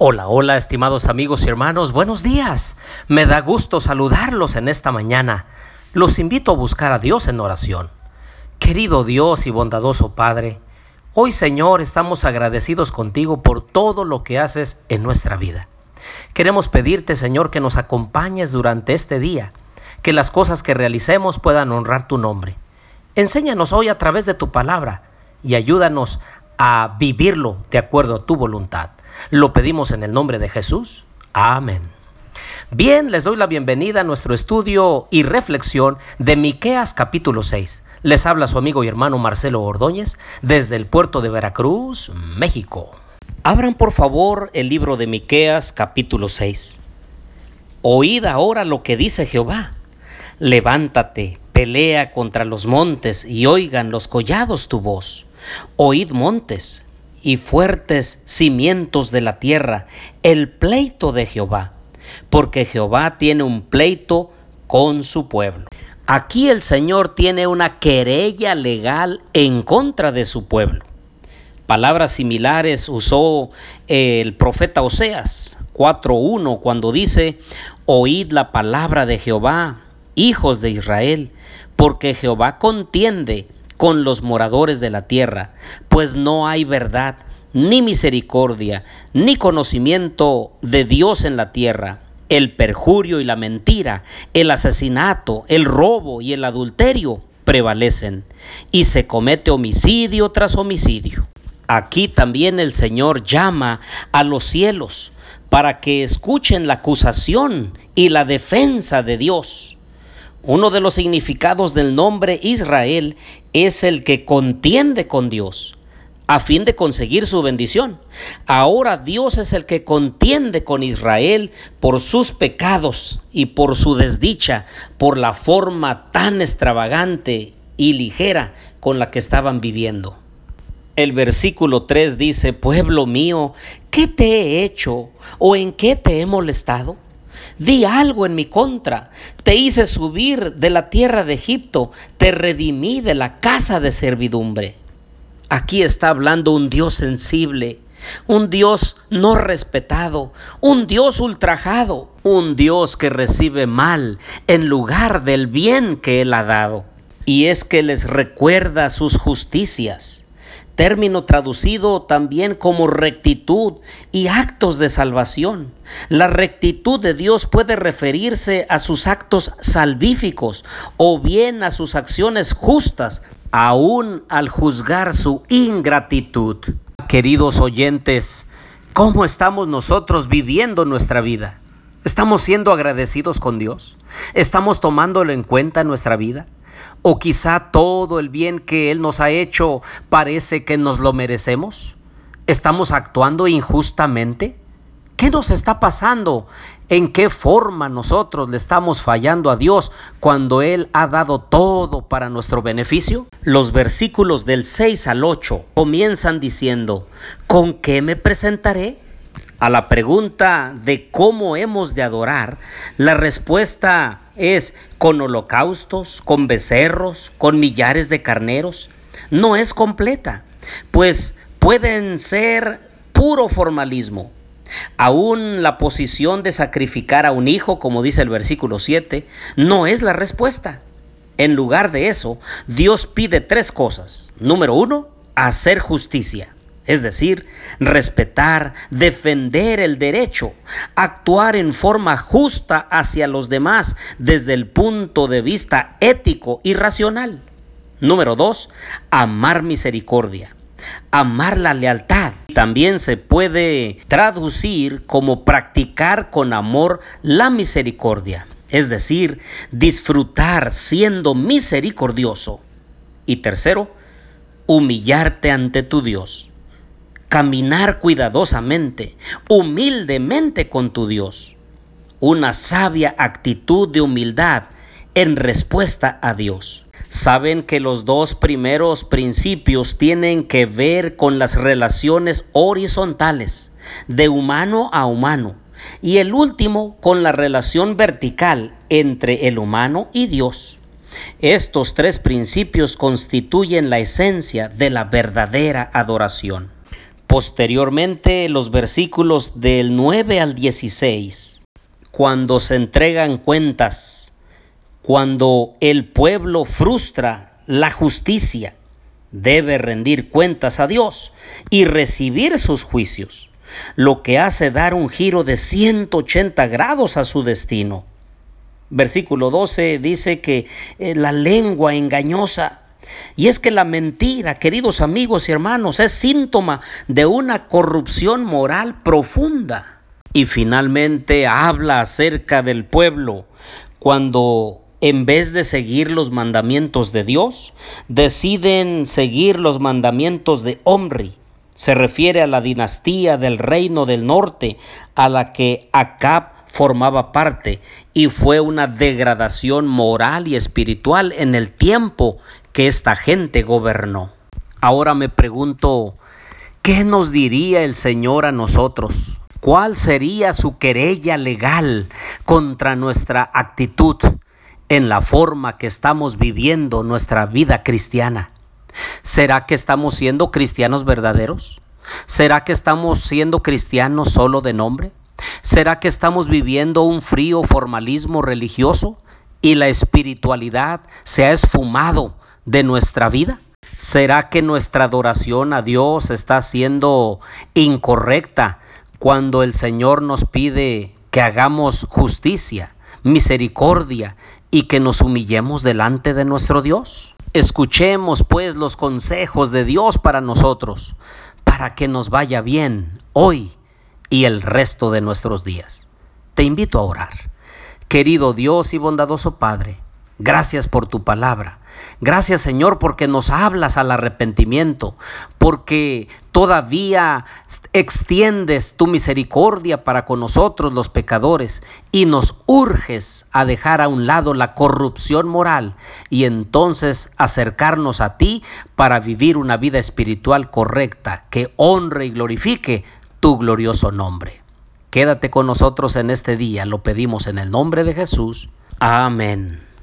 Hola, hola, estimados amigos y hermanos, buenos días. Me da gusto saludarlos en esta mañana. Los invito a buscar a Dios en oración. Querido Dios y bondadoso Padre, hoy Señor estamos agradecidos contigo por todo lo que haces en nuestra vida. Queremos pedirte Señor que nos acompañes durante este día, que las cosas que realicemos puedan honrar tu nombre. Enséñanos hoy a través de tu palabra y ayúdanos a vivirlo de acuerdo a tu voluntad. Lo pedimos en el nombre de Jesús. Amén. Bien, les doy la bienvenida a nuestro estudio y reflexión de Miqueas capítulo 6. Les habla su amigo y hermano Marcelo Ordóñez desde el puerto de Veracruz, México. Abran por favor el libro de Miqueas capítulo 6. Oíd ahora lo que dice Jehová. Levántate, pelea contra los montes y oigan los collados tu voz. Oíd montes, y fuertes cimientos de la tierra, el pleito de Jehová, porque Jehová tiene un pleito con su pueblo. Aquí el Señor tiene una querella legal en contra de su pueblo. Palabras similares usó el profeta Oseas 4.1 cuando dice, Oíd la palabra de Jehová, hijos de Israel, porque Jehová contiende con los moradores de la tierra, pues no hay verdad, ni misericordia, ni conocimiento de Dios en la tierra. El perjurio y la mentira, el asesinato, el robo y el adulterio prevalecen, y se comete homicidio tras homicidio. Aquí también el Señor llama a los cielos para que escuchen la acusación y la defensa de Dios. Uno de los significados del nombre Israel es el que contiende con Dios a fin de conseguir su bendición. Ahora Dios es el que contiende con Israel por sus pecados y por su desdicha, por la forma tan extravagante y ligera con la que estaban viviendo. El versículo 3 dice, pueblo mío, ¿qué te he hecho o en qué te he molestado? Di algo en mi contra. Te hice subir de la tierra de Egipto, te redimí de la casa de servidumbre. Aquí está hablando un Dios sensible, un Dios no respetado, un Dios ultrajado, un Dios que recibe mal en lugar del bien que Él ha dado. Y es que les recuerda sus justicias término traducido también como rectitud y actos de salvación. La rectitud de Dios puede referirse a sus actos salvíficos o bien a sus acciones justas, aún al juzgar su ingratitud. Queridos oyentes, ¿cómo estamos nosotros viviendo nuestra vida? ¿Estamos siendo agradecidos con Dios? ¿Estamos tomándolo en cuenta en nuestra vida? ¿O quizá todo el bien que Él nos ha hecho parece que nos lo merecemos? ¿Estamos actuando injustamente? ¿Qué nos está pasando? ¿En qué forma nosotros le estamos fallando a Dios cuando Él ha dado todo para nuestro beneficio? Los versículos del 6 al 8 comienzan diciendo, ¿con qué me presentaré? A la pregunta de cómo hemos de adorar, la respuesta es con holocaustos, con becerros, con millares de carneros. No es completa, pues pueden ser puro formalismo. Aún la posición de sacrificar a un hijo, como dice el versículo 7, no es la respuesta. En lugar de eso, Dios pide tres cosas. Número uno, hacer justicia es decir, respetar, defender el derecho, actuar en forma justa hacia los demás desde el punto de vista ético y racional. Número dos, amar misericordia. Amar la lealtad también se puede traducir como practicar con amor la misericordia, es decir, disfrutar siendo misericordioso. Y tercero, humillarte ante tu Dios caminar cuidadosamente, humildemente con tu Dios. Una sabia actitud de humildad en respuesta a Dios. Saben que los dos primeros principios tienen que ver con las relaciones horizontales, de humano a humano, y el último con la relación vertical entre el humano y Dios. Estos tres principios constituyen la esencia de la verdadera adoración. Posteriormente, los versículos del 9 al 16, cuando se entregan cuentas, cuando el pueblo frustra la justicia, debe rendir cuentas a Dios y recibir sus juicios, lo que hace dar un giro de 180 grados a su destino. Versículo 12 dice que eh, la lengua engañosa y es que la mentira, queridos amigos y hermanos, es síntoma de una corrupción moral profunda. Y finalmente habla acerca del pueblo cuando en vez de seguir los mandamientos de Dios, deciden seguir los mandamientos de Omri. Se refiere a la dinastía del reino del norte a la que Acab formaba parte y fue una degradación moral y espiritual en el tiempo que esta gente gobernó. Ahora me pregunto, ¿qué nos diría el Señor a nosotros? ¿Cuál sería su querella legal contra nuestra actitud en la forma que estamos viviendo nuestra vida cristiana? ¿Será que estamos siendo cristianos verdaderos? ¿Será que estamos siendo cristianos solo de nombre? ¿Será que estamos viviendo un frío formalismo religioso y la espiritualidad se ha esfumado de nuestra vida? ¿Será que nuestra adoración a Dios está siendo incorrecta cuando el Señor nos pide que hagamos justicia, misericordia y que nos humillemos delante de nuestro Dios? Escuchemos pues los consejos de Dios para nosotros, para que nos vaya bien hoy y el resto de nuestros días. Te invito a orar. Querido Dios y bondadoso Padre, Gracias por tu palabra. Gracias Señor porque nos hablas al arrepentimiento, porque todavía extiendes tu misericordia para con nosotros los pecadores y nos urges a dejar a un lado la corrupción moral y entonces acercarnos a ti para vivir una vida espiritual correcta que honre y glorifique tu glorioso nombre. Quédate con nosotros en este día, lo pedimos en el nombre de Jesús. Amén.